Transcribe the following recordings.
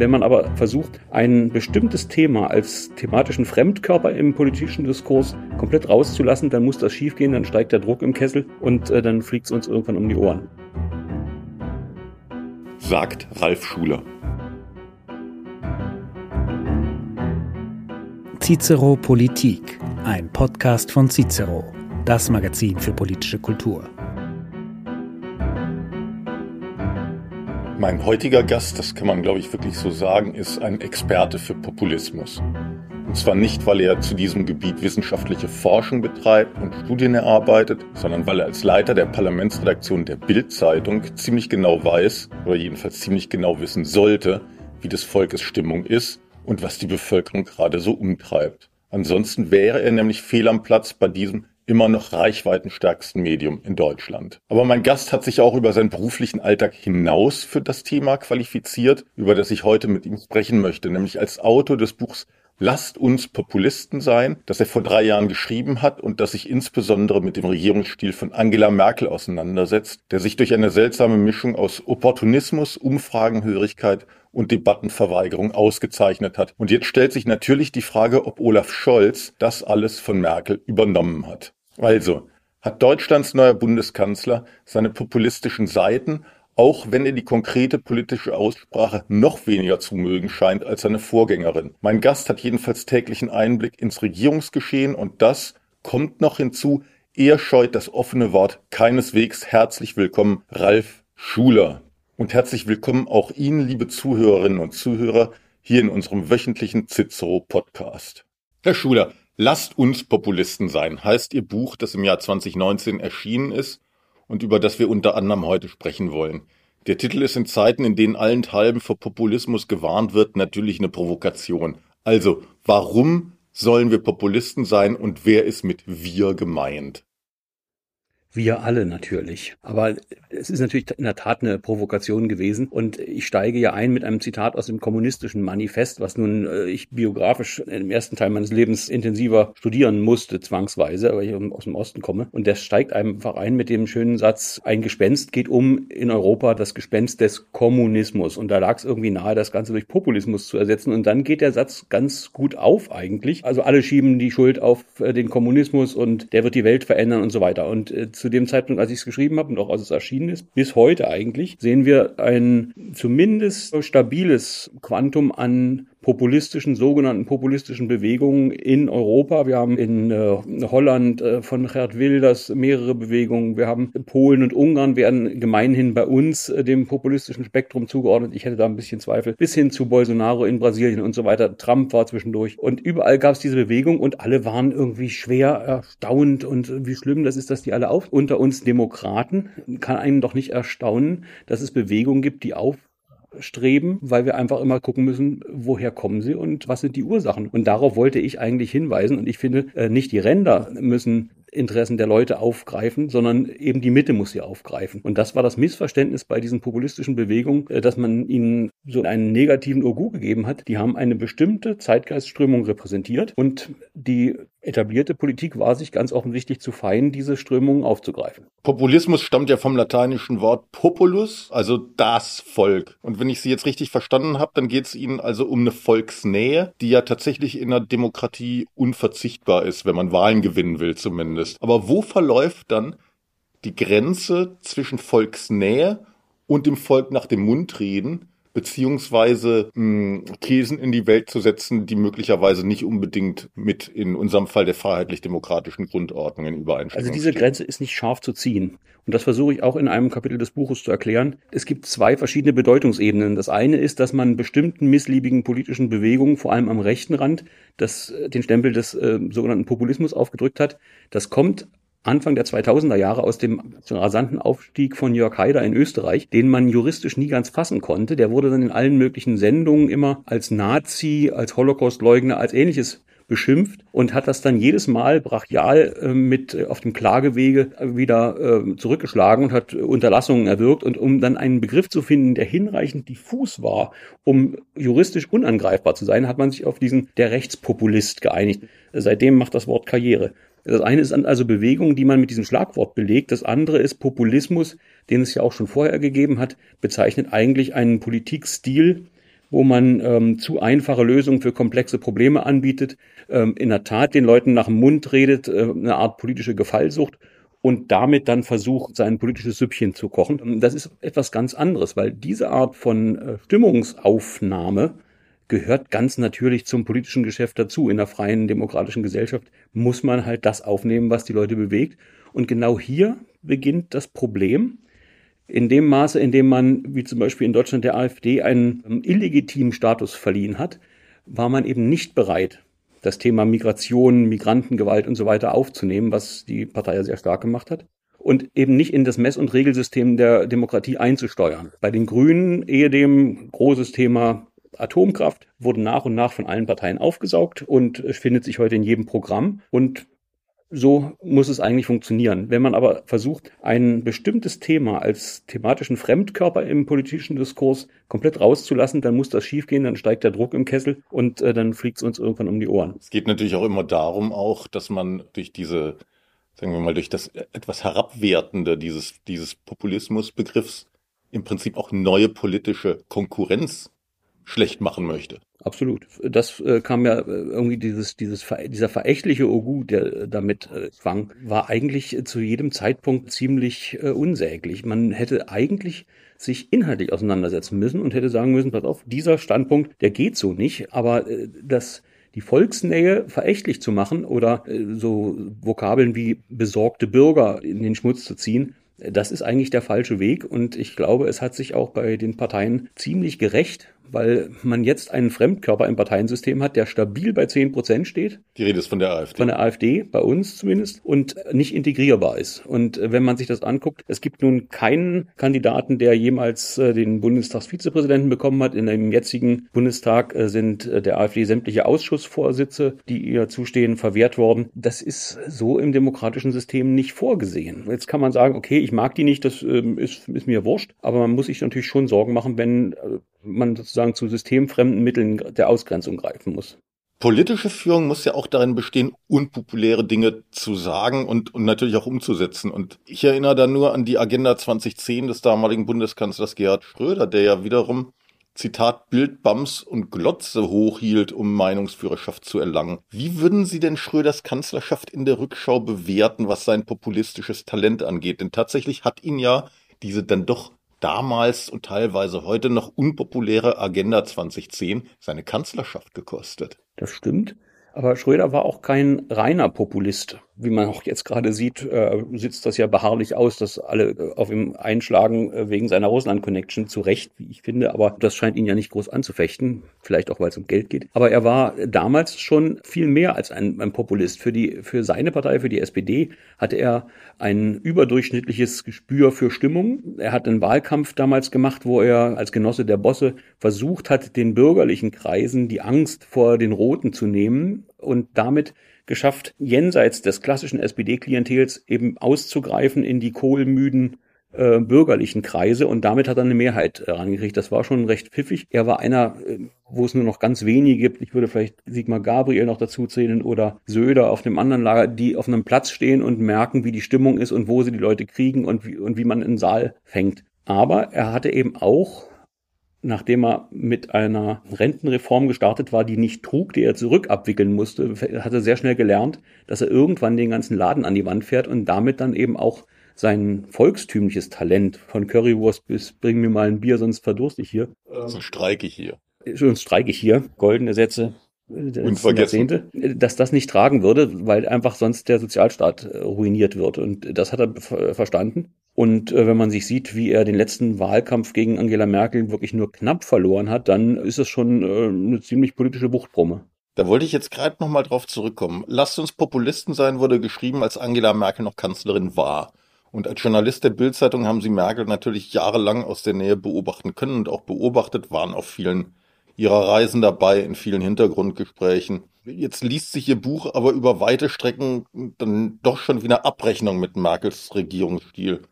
Wenn man aber versucht, ein bestimmtes Thema als thematischen Fremdkörper im politischen Diskurs komplett rauszulassen, dann muss das schiefgehen, dann steigt der Druck im Kessel und äh, dann fliegt es uns irgendwann um die Ohren. Sagt Ralf Schuler. Cicero Politik, ein Podcast von Cicero, das Magazin für politische Kultur. Mein heutiger Gast, das kann man glaube ich wirklich so sagen, ist ein Experte für Populismus. Und zwar nicht, weil er zu diesem Gebiet wissenschaftliche Forschung betreibt und Studien erarbeitet, sondern weil er als Leiter der Parlamentsredaktion der Bild-Zeitung ziemlich genau weiß, oder jedenfalls ziemlich genau wissen sollte, wie des Volkes Stimmung ist und was die Bevölkerung gerade so umtreibt. Ansonsten wäre er nämlich fehl am Platz bei diesem immer noch reichweitenstärksten Medium in Deutschland. Aber mein Gast hat sich auch über seinen beruflichen Alltag hinaus für das Thema qualifiziert, über das ich heute mit ihm sprechen möchte, nämlich als Autor des Buchs Lasst uns Populisten sein, das er vor drei Jahren geschrieben hat und das sich insbesondere mit dem Regierungsstil von Angela Merkel auseinandersetzt, der sich durch eine seltsame Mischung aus Opportunismus, Umfragenhörigkeit und Debattenverweigerung ausgezeichnet hat. Und jetzt stellt sich natürlich die Frage, ob Olaf Scholz das alles von Merkel übernommen hat. Also, hat Deutschlands neuer Bundeskanzler seine populistischen Seiten, auch wenn er die konkrete politische Aussprache noch weniger zu mögen scheint als seine Vorgängerin. Mein Gast hat jedenfalls täglichen Einblick ins Regierungsgeschehen und das kommt noch hinzu, er scheut das offene Wort keineswegs. Herzlich willkommen, Ralf Schuler. Und herzlich willkommen auch Ihnen, liebe Zuhörerinnen und Zuhörer, hier in unserem wöchentlichen Cicero Podcast. Herr Schuler, Lasst uns Populisten sein, heißt Ihr Buch, das im Jahr 2019 erschienen ist und über das wir unter anderem heute sprechen wollen. Der Titel ist in Zeiten, in denen allenthalben vor Populismus gewarnt wird, natürlich eine Provokation. Also, warum sollen wir Populisten sein und wer ist mit wir gemeint? Wir alle natürlich. Aber es ist natürlich in der Tat eine Provokation gewesen. Und ich steige ja ein mit einem Zitat aus dem kommunistischen Manifest, was nun äh, ich biografisch im ersten Teil meines Lebens intensiver studieren musste, zwangsweise, weil ich aus dem Osten komme. Und der steigt einfach ein mit dem schönen Satz, ein Gespenst geht um in Europa, das Gespenst des Kommunismus. Und da lag es irgendwie nahe, das Ganze durch Populismus zu ersetzen. Und dann geht der Satz ganz gut auf eigentlich. Also alle schieben die Schuld auf äh, den Kommunismus und der wird die Welt verändern und so weiter. Und äh, zu dem Zeitpunkt, als ich es geschrieben habe und auch als es erschienen ist, bis heute eigentlich, sehen wir ein zumindest stabiles Quantum an populistischen, sogenannten populistischen Bewegungen in Europa. Wir haben in äh, Holland äh, von Gerd Wilders mehrere Bewegungen. Wir haben Polen und Ungarn werden gemeinhin bei uns äh, dem populistischen Spektrum zugeordnet. Ich hätte da ein bisschen Zweifel. Bis hin zu Bolsonaro in Brasilien und so weiter. Trump war zwischendurch. Und überall gab es diese Bewegung und alle waren irgendwie schwer erstaunt und wie schlimm das ist, dass die alle auf. Unter uns Demokraten kann einen doch nicht erstaunen, dass es Bewegungen gibt, die auf streben, weil wir einfach immer gucken müssen, woher kommen sie und was sind die Ursachen. Und darauf wollte ich eigentlich hinweisen. Und ich finde, äh, nicht die Ränder müssen Interessen der Leute aufgreifen, sondern eben die Mitte muss sie aufgreifen. Und das war das Missverständnis bei diesen populistischen Bewegungen, äh, dass man ihnen so einen negativen Urgu gegeben hat. Die haben eine bestimmte Zeitgeistströmung repräsentiert und die etablierte Politik war sich ganz offensichtlich zu fein, diese Strömungen aufzugreifen. Populismus stammt ja vom lateinischen Wort populus, also das Volk. Und wenn ich Sie jetzt richtig verstanden habe, dann geht es Ihnen also um eine Volksnähe, die ja tatsächlich in einer Demokratie unverzichtbar ist, wenn man Wahlen gewinnen will zumindest. Aber wo verläuft dann die Grenze zwischen Volksnähe und dem Volk nach dem Mund reden, beziehungsweise mh, hm, Thesen in die Welt zu setzen, die möglicherweise nicht unbedingt mit in unserem Fall der freiheitlich-demokratischen Grundordnungen übereinstimmen. Also diese Grenze ist nicht scharf zu ziehen. Und das versuche ich auch in einem Kapitel des Buches zu erklären. Es gibt zwei verschiedene Bedeutungsebenen. Das eine ist, dass man bestimmten missliebigen politischen Bewegungen, vor allem am rechten Rand, das, den Stempel des äh, sogenannten Populismus aufgedrückt hat. Das kommt Anfang der 2000er Jahre aus dem rasanten Aufstieg von Jörg Haider in Österreich, den man juristisch nie ganz fassen konnte. Der wurde dann in allen möglichen Sendungen immer als Nazi, als Holocaustleugner, als ähnliches beschimpft und hat das dann jedes Mal brachial äh, mit äh, auf dem Klagewege wieder äh, zurückgeschlagen und hat Unterlassungen erwirkt und um dann einen Begriff zu finden, der hinreichend diffus war, um juristisch unangreifbar zu sein, hat man sich auf diesen der Rechtspopulist geeinigt. Seitdem macht das Wort Karriere. Das eine ist also Bewegung, die man mit diesem Schlagwort belegt. Das andere ist Populismus, den es ja auch schon vorher gegeben hat, bezeichnet eigentlich einen Politikstil, wo man ähm, zu einfache Lösungen für komplexe Probleme anbietet, ähm, in der Tat den Leuten nach dem Mund redet, äh, eine Art politische Gefallsucht und damit dann versucht, sein politisches Süppchen zu kochen. Das ist etwas ganz anderes, weil diese Art von äh, Stimmungsaufnahme gehört ganz natürlich zum politischen Geschäft dazu. In einer freien demokratischen Gesellschaft muss man halt das aufnehmen, was die Leute bewegt. Und genau hier beginnt das Problem. In dem Maße, in dem man, wie zum Beispiel in Deutschland der AfD, einen ähm, illegitimen Status verliehen hat, war man eben nicht bereit, das Thema Migration, Migrantengewalt und so weiter aufzunehmen, was die Partei ja sehr stark gemacht hat. Und eben nicht in das Mess- und Regelsystem der Demokratie einzusteuern. Bei den Grünen ehedem großes Thema Atomkraft wurde nach und nach von allen Parteien aufgesaugt und findet sich heute in jedem Programm. Und so muss es eigentlich funktionieren. Wenn man aber versucht, ein bestimmtes Thema als thematischen Fremdkörper im politischen Diskurs komplett rauszulassen, dann muss das schiefgehen, dann steigt der Druck im Kessel und äh, dann fliegt es uns irgendwann um die Ohren. Es geht natürlich auch immer darum, auch, dass man durch diese, sagen wir mal, durch das etwas Herabwertende dieses, dieses Populismusbegriffs im Prinzip auch neue politische Konkurrenz schlecht machen möchte. Absolut. Das äh, kam ja äh, irgendwie dieses, dieses, dieser verächtliche Ogu, der damit äh, schwang, war eigentlich äh, zu jedem Zeitpunkt ziemlich äh, unsäglich. Man hätte eigentlich sich inhaltlich auseinandersetzen müssen und hätte sagen müssen, pass auf, dieser Standpunkt, der geht so nicht, aber äh, das, die Volksnähe verächtlich zu machen oder äh, so Vokabeln wie besorgte Bürger in den Schmutz zu ziehen, das ist eigentlich der falsche Weg und ich glaube, es hat sich auch bei den Parteien ziemlich gerecht weil man jetzt einen Fremdkörper im Parteiensystem hat, der stabil bei 10 Prozent steht. Die Rede ist von der AfD. Von der AfD, bei uns zumindest, und nicht integrierbar ist. Und äh, wenn man sich das anguckt, es gibt nun keinen Kandidaten, der jemals äh, den Bundestagsvizepräsidenten bekommen hat. In dem jetzigen Bundestag äh, sind der AfD sämtliche Ausschussvorsitze, die ihr zustehen, verwehrt worden. Das ist so im demokratischen System nicht vorgesehen. Jetzt kann man sagen, okay, ich mag die nicht, das ähm, ist, ist mir wurscht, aber man muss sich natürlich schon Sorgen machen, wenn man sozusagen zu systemfremden Mitteln der Ausgrenzung greifen muss. Politische Führung muss ja auch darin bestehen, unpopuläre Dinge zu sagen und, und natürlich auch umzusetzen. Und ich erinnere da nur an die Agenda 2010 des damaligen Bundeskanzlers Gerhard Schröder, der ja wiederum Zitat Bild, Bams und Glotze hochhielt, um Meinungsführerschaft zu erlangen. Wie würden Sie denn Schröders Kanzlerschaft in der Rückschau bewerten, was sein populistisches Talent angeht? Denn tatsächlich hat ihn ja diese dann doch damals und teilweise heute noch unpopuläre Agenda 2010 seine Kanzlerschaft gekostet. Das stimmt. Aber Schröder war auch kein reiner Populist wie man auch jetzt gerade sieht, äh, sitzt das ja beharrlich aus, dass alle äh, auf ihm einschlagen äh, wegen seiner Russland-Connection zu Recht, wie ich finde. Aber das scheint ihn ja nicht groß anzufechten. Vielleicht auch, weil es um Geld geht. Aber er war damals schon viel mehr als ein, ein Populist. Für die, für seine Partei, für die SPD, hatte er ein überdurchschnittliches Gespür für Stimmung. Er hat einen Wahlkampf damals gemacht, wo er als Genosse der Bosse versucht hat, den bürgerlichen Kreisen die Angst vor den Roten zu nehmen und damit geschafft, jenseits des klassischen SPD-Klientels eben auszugreifen in die kohlmüden äh, bürgerlichen Kreise und damit hat er eine Mehrheit äh, rangekriegt. Das war schon recht pfiffig. Er war einer, äh, wo es nur noch ganz wenige gibt. Ich würde vielleicht Sigmar Gabriel noch dazu zählen oder Söder auf dem anderen Lager, die auf einem Platz stehen und merken, wie die Stimmung ist und wo sie die Leute kriegen und wie, und wie man einen Saal fängt. Aber er hatte eben auch nachdem er mit einer Rentenreform gestartet war, die nicht trug, die er zurückabwickeln musste, hat er sehr schnell gelernt, dass er irgendwann den ganzen Laden an die Wand fährt und damit dann eben auch sein volkstümliches Talent von Currywurst bis bring mir mal ein Bier, sonst verdurste ich hier. Sonst streike ich hier. Sonst streike ich hier. Goldene Sätze. Jahrzehnte, dass das nicht tragen würde, weil einfach sonst der Sozialstaat äh, ruiniert wird. Und das hat er verstanden. Und äh, wenn man sich sieht, wie er den letzten Wahlkampf gegen Angela Merkel wirklich nur knapp verloren hat, dann ist es schon äh, eine ziemlich politische Wuchtbrumme. Da wollte ich jetzt gerade nochmal drauf zurückkommen. Lasst uns Populisten sein, wurde geschrieben, als Angela Merkel noch Kanzlerin war. Und als Journalist der Bildzeitung haben sie Merkel natürlich jahrelang aus der Nähe beobachten können und auch beobachtet, waren auf vielen ihrer Reisen dabei, in vielen Hintergrundgesprächen. Jetzt liest sich ihr Buch aber über weite Strecken dann doch schon wie eine Abrechnung mit Merkels Regierungsstil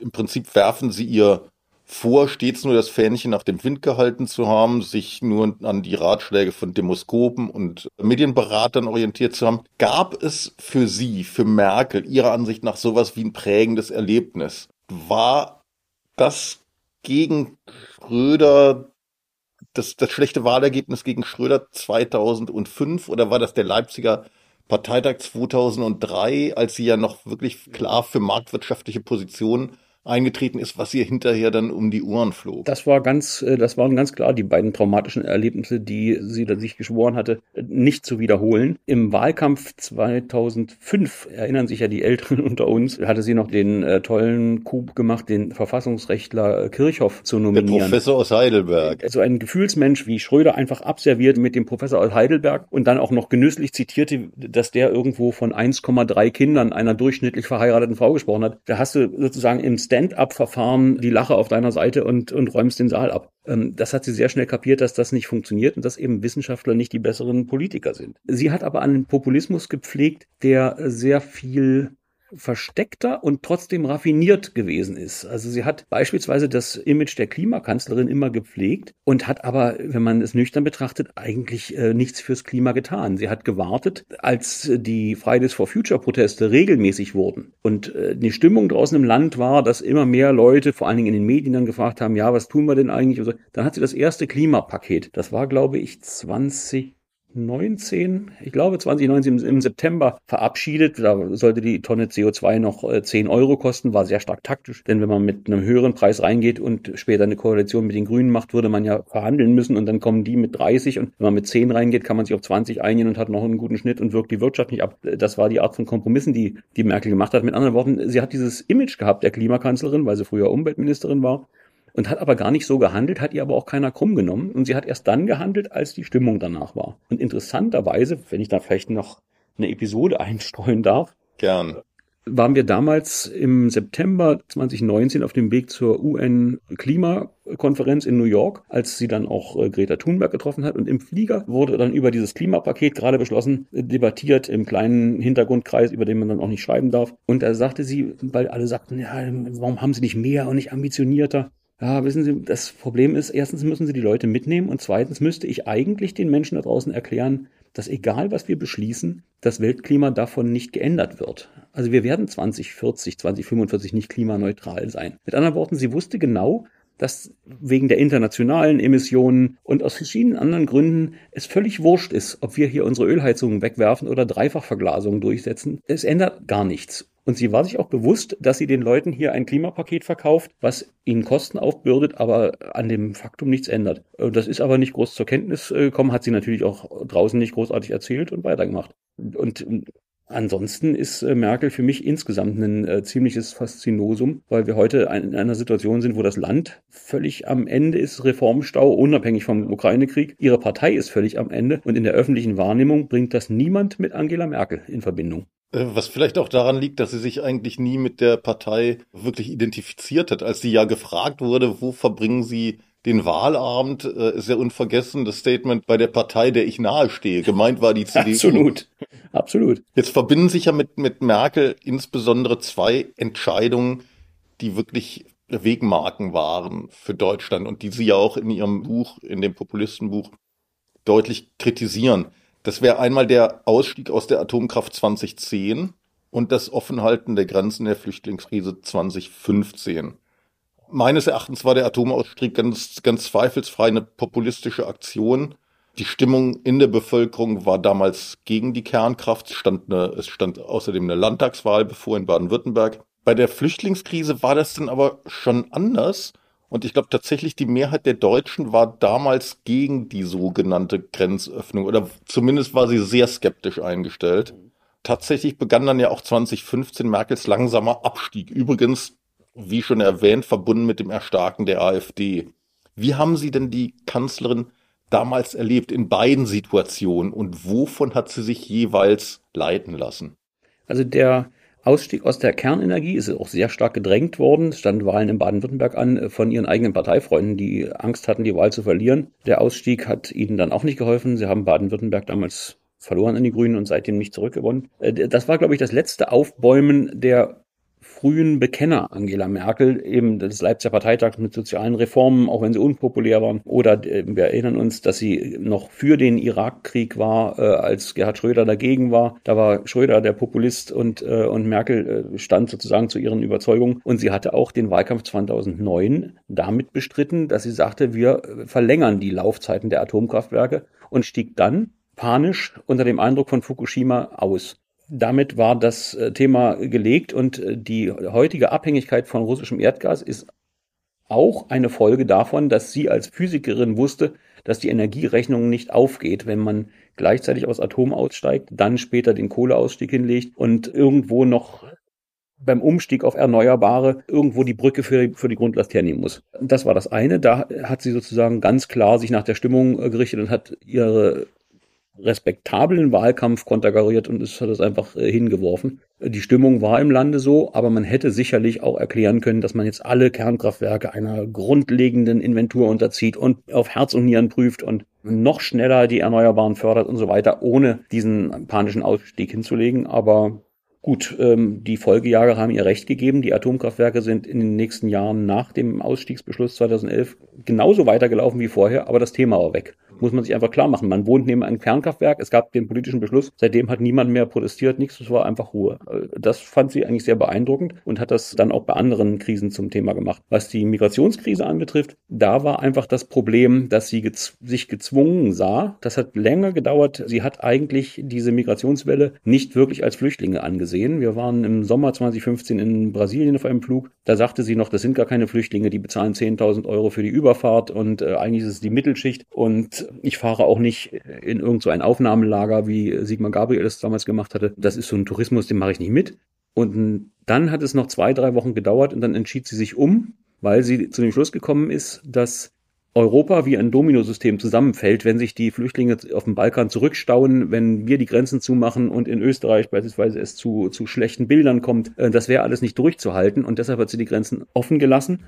im Prinzip werfen sie ihr vor, stets nur das Fähnchen nach dem Wind gehalten zu haben, sich nur an die Ratschläge von Demoskopen und Medienberatern orientiert zu haben. Gab es für sie, für Merkel, ihrer Ansicht nach sowas wie ein prägendes Erlebnis? War das gegen Schröder das, das schlechte Wahlergebnis gegen Schröder 2005 oder war das der Leipziger Parteitag 2003, als sie ja noch wirklich klar für marktwirtschaftliche Positionen eingetreten ist, was ihr hinterher dann um die Ohren flog. Das war ganz, äh, das waren ganz klar die beiden traumatischen Erlebnisse, die sie da sich geschworen hatte, nicht zu wiederholen. Im Wahlkampf 2005 erinnern sich ja die Älteren unter uns, hatte sie noch den äh, tollen Coup gemacht, den Verfassungsrechtler Kirchhoff zu nominieren. Der Professor aus Heidelberg. So ein Gefühlsmensch wie Schröder einfach abserviert mit dem Professor aus Heidelberg und dann auch noch genüsslich zitierte, dass der irgendwo von 1,3 Kindern einer durchschnittlich verheirateten Frau gesprochen hat. Da hast du sozusagen im Stand Stand-up-Verfahren die Lache auf deiner Seite und, und räumst den Saal ab. Ähm, das hat sie sehr schnell kapiert, dass das nicht funktioniert und dass eben Wissenschaftler nicht die besseren Politiker sind. Sie hat aber einen Populismus gepflegt, der sehr viel versteckter und trotzdem raffiniert gewesen ist. Also sie hat beispielsweise das Image der Klimakanzlerin immer gepflegt und hat aber, wenn man es nüchtern betrachtet, eigentlich äh, nichts fürs Klima getan. Sie hat gewartet, als die Fridays for Future Proteste regelmäßig wurden und äh, die Stimmung draußen im Land war, dass immer mehr Leute, vor allen Dingen in den Medien, dann gefragt haben, ja, was tun wir denn eigentlich? So. Dann hat sie das erste Klimapaket, das war glaube ich 20 19, ich glaube 2019 im September verabschiedet. Da sollte die Tonne CO2 noch 10 äh, Euro kosten, war sehr stark taktisch. Denn wenn man mit einem höheren Preis reingeht und später eine Koalition mit den Grünen macht, würde man ja verhandeln müssen und dann kommen die mit 30 und wenn man mit 10 reingeht, kann man sich auf 20 einigen und hat noch einen guten Schnitt und wirkt die Wirtschaft nicht ab. Das war die Art von Kompromissen, die, die Merkel gemacht hat. Mit anderen Worten, sie hat dieses Image gehabt der Klimakanzlerin, weil sie früher Umweltministerin war und hat aber gar nicht so gehandelt, hat ihr aber auch keiner krumm genommen und sie hat erst dann gehandelt, als die Stimmung danach war. Und interessanterweise, wenn ich da vielleicht noch eine Episode einstreuen darf, gern waren wir damals im September 2019 auf dem Weg zur UN-Klimakonferenz in New York, als sie dann auch äh, Greta Thunberg getroffen hat. Und im Flieger wurde dann über dieses Klimapaket gerade beschlossen, debattiert im kleinen Hintergrundkreis, über den man dann auch nicht schreiben darf. Und da sagte sie, weil alle sagten, ja, warum haben sie nicht mehr und nicht ambitionierter? Ja, wissen Sie, das Problem ist, erstens müssen Sie die Leute mitnehmen und zweitens müsste ich eigentlich den Menschen da draußen erklären, dass egal was wir beschließen, das Weltklima davon nicht geändert wird. Also wir werden 2040, 2045 nicht klimaneutral sein. Mit anderen Worten, sie wusste genau, dass wegen der internationalen Emissionen und aus verschiedenen anderen Gründen es völlig wurscht ist, ob wir hier unsere Ölheizungen wegwerfen oder Dreifachverglasungen durchsetzen. Es ändert gar nichts. Und sie war sich auch bewusst, dass sie den Leuten hier ein Klimapaket verkauft, was ihnen Kosten aufbürdet, aber an dem Faktum nichts ändert. Äh, das ist aber nicht groß zur Kenntnis äh, gekommen, hat sie natürlich auch draußen nicht großartig erzählt und weitergemacht. Und ähm, Ansonsten ist äh, Merkel für mich insgesamt ein äh, ziemliches Faszinosum, weil wir heute in einer Situation sind, wo das Land völlig am Ende ist, Reformstau, unabhängig vom Ukraine-Krieg. Ihre Partei ist völlig am Ende und in der öffentlichen Wahrnehmung bringt das niemand mit Angela Merkel in Verbindung. Äh, was vielleicht auch daran liegt, dass sie sich eigentlich nie mit der Partei wirklich identifiziert hat. Als sie ja gefragt wurde, wo verbringen sie den Wahlabend, äh, ist ja unvergessen das Statement bei der Partei, der ich nahestehe. Gemeint war die CDU. Absolut. Absolut. Jetzt verbinden sich ja mit, mit Merkel insbesondere zwei Entscheidungen, die wirklich Wegmarken waren für Deutschland und die sie ja auch in ihrem Buch, in dem Populistenbuch, deutlich kritisieren. Das wäre einmal der Ausstieg aus der Atomkraft 2010 und das Offenhalten der Grenzen der Flüchtlingskrise 2015. Meines Erachtens war der Atomausstieg ganz, ganz zweifelsfrei eine populistische Aktion. Die Stimmung in der Bevölkerung war damals gegen die Kernkraft. Stand, eine, es stand außerdem eine Landtagswahl bevor in Baden-Württemberg. Bei der Flüchtlingskrise war das dann aber schon anders. Und ich glaube tatsächlich, die Mehrheit der Deutschen war damals gegen die sogenannte Grenzöffnung oder zumindest war sie sehr skeptisch eingestellt. Tatsächlich begann dann ja auch 2015 Merkels langsamer Abstieg. Übrigens, wie schon erwähnt, verbunden mit dem Erstarken der AfD. Wie haben Sie denn die Kanzlerin damals erlebt in beiden Situationen und wovon hat sie sich jeweils leiten lassen? Also der Ausstieg aus der Kernenergie ist auch sehr stark gedrängt worden. Es standen Wahlen in Baden-Württemberg an äh, von ihren eigenen Parteifreunden, die Angst hatten, die Wahl zu verlieren. Der Ausstieg hat ihnen dann auch nicht geholfen. Sie haben Baden-Württemberg damals verloren an die Grünen und seitdem nicht zurückgewonnen. Äh, das war, glaube ich, das letzte Aufbäumen der frühen Bekenner Angela Merkel, eben des Leipziger Parteitags mit sozialen Reformen, auch wenn sie unpopulär waren. Oder äh, wir erinnern uns, dass sie noch für den Irakkrieg war, äh, als Gerhard Schröder dagegen war. Da war Schröder der Populist und, äh, und Merkel äh, stand sozusagen zu ihren Überzeugungen. Und sie hatte auch den Wahlkampf 2009 damit bestritten, dass sie sagte, wir verlängern die Laufzeiten der Atomkraftwerke und stieg dann panisch unter dem Eindruck von Fukushima aus damit war das äh, Thema gelegt und äh, die heutige Abhängigkeit von russischem Erdgas ist auch eine Folge davon, dass sie als Physikerin wusste, dass die Energierechnung nicht aufgeht, wenn man gleichzeitig aus Atom aussteigt, dann später den Kohleausstieg hinlegt und irgendwo noch beim Umstieg auf Erneuerbare irgendwo die Brücke für, für die Grundlast hernehmen muss. Das war das eine. Da hat sie sozusagen ganz klar sich nach der Stimmung äh, gerichtet und hat ihre respektablen Wahlkampf konterkariert und es hat es einfach äh, hingeworfen. Die Stimmung war im Lande so, aber man hätte sicherlich auch erklären können, dass man jetzt alle Kernkraftwerke einer grundlegenden Inventur unterzieht und auf Herz und Nieren prüft und noch schneller die Erneuerbaren fördert und so weiter, ohne diesen panischen Ausstieg hinzulegen. Aber Gut, ähm, die Folgejahre haben ihr recht gegeben. Die Atomkraftwerke sind in den nächsten Jahren nach dem Ausstiegsbeschluss 2011 genauso weitergelaufen wie vorher, aber das Thema war weg muss man sich einfach klar machen. Man wohnt neben einem Kernkraftwerk, es gab den politischen Beschluss, seitdem hat niemand mehr protestiert, nichts, es war einfach Ruhe. Das fand sie eigentlich sehr beeindruckend und hat das dann auch bei anderen Krisen zum Thema gemacht. Was die Migrationskrise anbetrifft, da war einfach das Problem, dass sie gez sich gezwungen sah. Das hat länger gedauert. Sie hat eigentlich diese Migrationswelle nicht wirklich als Flüchtlinge angesehen. Wir waren im Sommer 2015 in Brasilien auf einem Flug. Da sagte sie noch, das sind gar keine Flüchtlinge, die bezahlen 10.000 Euro für die Überfahrt und äh, eigentlich ist es die Mittelschicht und ich fahre auch nicht in irgend so Aufnahmelager, wie Sigmar Gabriel es damals gemacht hatte. Das ist so ein Tourismus, den mache ich nicht mit. Und dann hat es noch zwei, drei Wochen gedauert und dann entschied sie sich um, weil sie zu dem Schluss gekommen ist, dass Europa wie ein Dominosystem zusammenfällt, wenn sich die Flüchtlinge auf dem Balkan zurückstauen, wenn wir die Grenzen zumachen und in Österreich beispielsweise es zu, zu schlechten Bildern kommt. Äh, das wäre alles nicht durchzuhalten und deshalb hat sie die Grenzen offen gelassen